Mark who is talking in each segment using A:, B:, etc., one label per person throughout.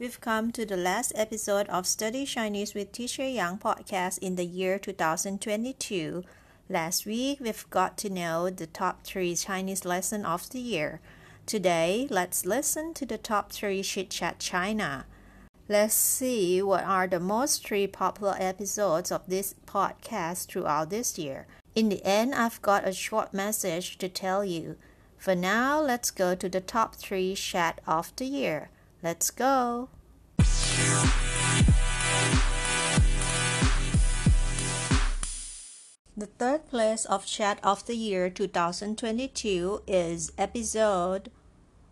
A: We've come to the last episode of Study Chinese with Teacher Yang podcast in the year 2022. Last week, we've got to know the top three Chinese lesson of the year. Today, let's listen to the top three Chit Chat China. Let's see what are the most three popular episodes of this podcast throughout this year. In the end, I've got a short message to tell you. For now, let's go to the top three chat of the year. Let's go! The third place of Chat of the Year 2022 is episode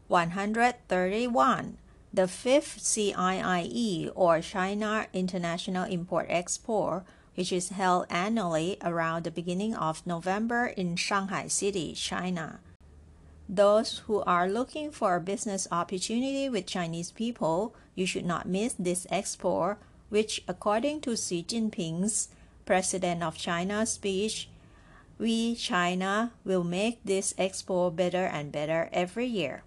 A: 131, the fifth CIIE or China International Import Expo, which is held annually around the beginning of November in Shanghai City, China. Those who are looking for a business opportunity with Chinese people, you should not miss this expo, which, according to Xi Jinping's President of China speech, we, China, will make this expo better and better every year.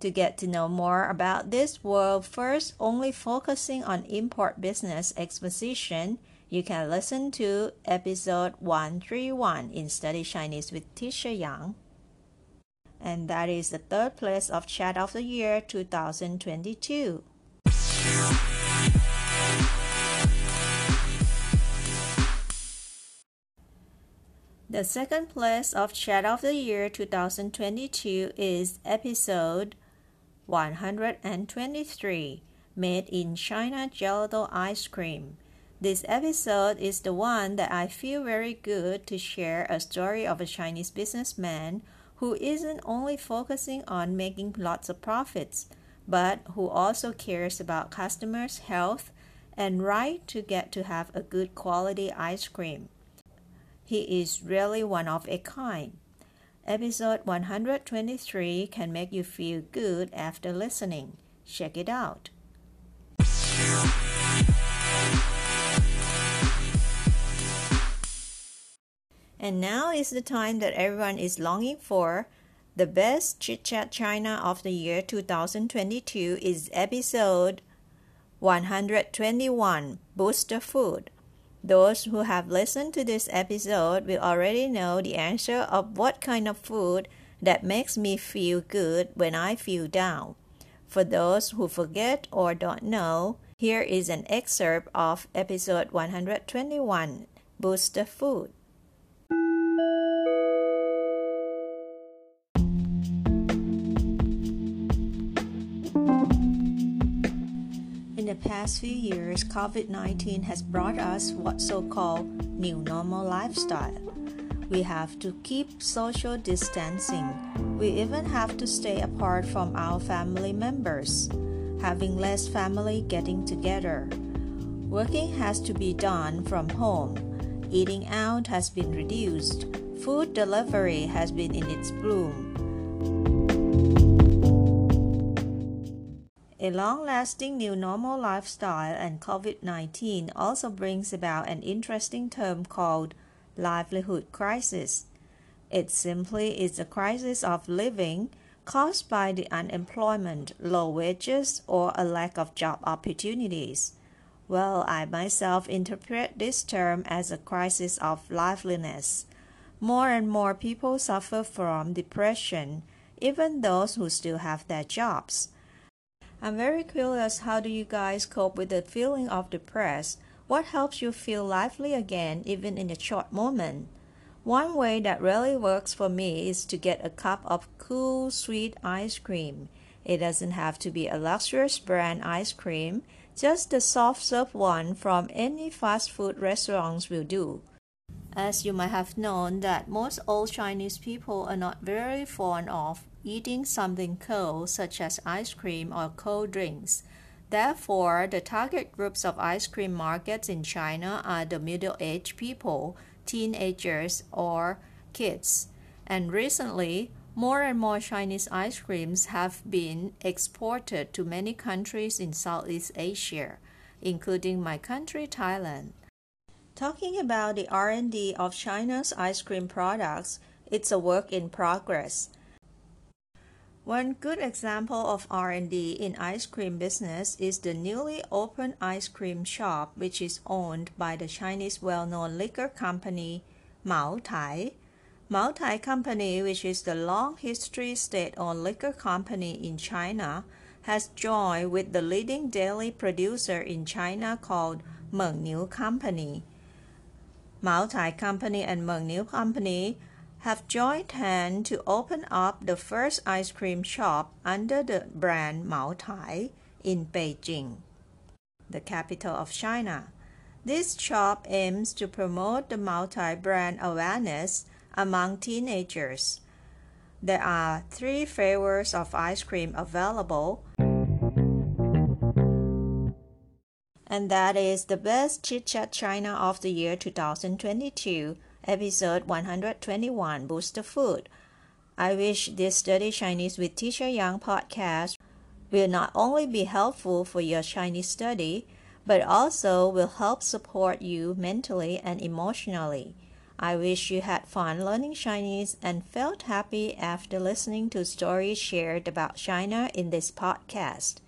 A: To get to know more about this world first only focusing on import business exposition, you can listen to episode 131 in Study Chinese with Teacher Yang and that is the third place of Chat of the Year 2022. The second place of Chat of the Year 2022 is episode 123 Made in China Gelato Ice Cream. This episode is the one that I feel very good to share a story of a Chinese businessman who isn't only focusing on making lots of profits, but who also cares about customers' health and right to get to have a good quality ice cream. He is really one of a kind. Episode 123 can make you feel good after listening. Check it out. And now is the time that everyone is longing for. The best Chit Chat China of the year 2022 is episode 121 Booster Food. Those who have listened to this episode will already know the answer of what kind of food that makes me feel good when I feel down. For those who forget or don't know, here is an excerpt of episode 121 Booster Food. The past few years, COVID 19 has brought us what so called new normal lifestyle. We have to keep social distancing. We even have to stay apart from our family members, having less family getting together. Working has to be done from home. Eating out has been reduced. Food delivery has been in its bloom. A long lasting new normal lifestyle and COVID 19 also brings about an interesting term called livelihood crisis. It simply is a crisis of living caused by the unemployment, low wages, or a lack of job opportunities. Well, I myself interpret this term as a crisis of liveliness. More and more people suffer from depression, even those who still have their jobs. I'm very curious how do you guys cope with the feeling of depressed? What helps you feel lively again even in a short moment? One way that really works for me is to get a cup of cool, sweet ice cream. It doesn't have to be a luxurious brand ice cream, just the soft serve one from any fast food restaurants will do. As you might have known that most old Chinese people are not very fond of eating something cold such as ice cream or cold drinks. Therefore, the target groups of ice cream markets in China are the middle-aged people, teenagers, or kids. And recently, more and more Chinese ice creams have been exported to many countries in Southeast Asia, including my country Thailand. Talking about the R&D of China's ice cream products, it's a work in progress. One good example of R&D in ice cream business is the newly opened ice cream shop which is owned by the Chinese well-known liquor company Mao Tai. Mao Tai Company, which is the long history state-owned liquor company in China, has joined with the leading dairy producer in China called Mengniu Company. Mao Tai Company and Mengniu Company have joined hands to open up the first ice cream shop under the brand Mao in Beijing, the capital of China. This shop aims to promote the Mao Tai brand awareness among teenagers. There are three flavors of ice cream available, and that is the best Chit Chat China of the year 2022 episode 121 Booster Food. I wish this Study Chinese with Teacher Yang podcast will not only be helpful for your Chinese study, but also will help support you mentally and emotionally. I wish you had fun learning Chinese and felt happy after listening to stories shared about China in this podcast.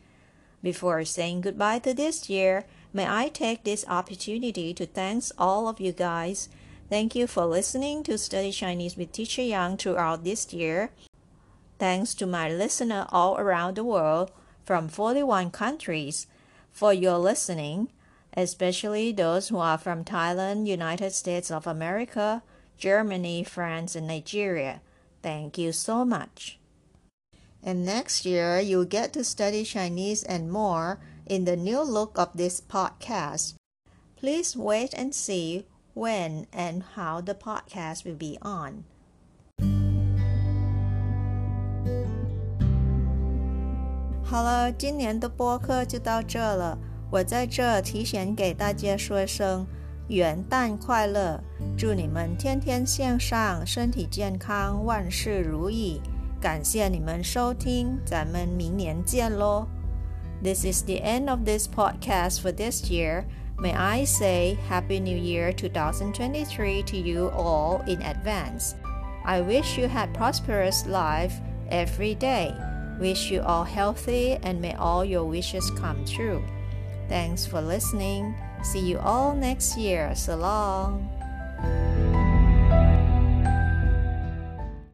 A: Before saying goodbye to this year, may I take this opportunity to thank all of you guys Thank you for listening to Study Chinese with Teacher Yang throughout this year. Thanks to my listener all around the world from 41 countries for your listening, especially those who are from Thailand, United States of America, Germany, France, and Nigeria. Thank you so much. And next year, you'll get to study Chinese and more in the new look of this podcast. Please wait and see when and how the podcast will be on. 好了，今年的播客就到这了。我在这提前给大家说一声元旦快乐，祝你们天天向上，身体健康，万事如意。 感谢你们收听，咱们明年见喽。This is the end of this podcast for this year. May I say Happy New Year 2023 to you all in advance. I wish you had prosperous life every day. Wish you all healthy and may all your wishes come true. Thanks for listening. See you all next year. So long.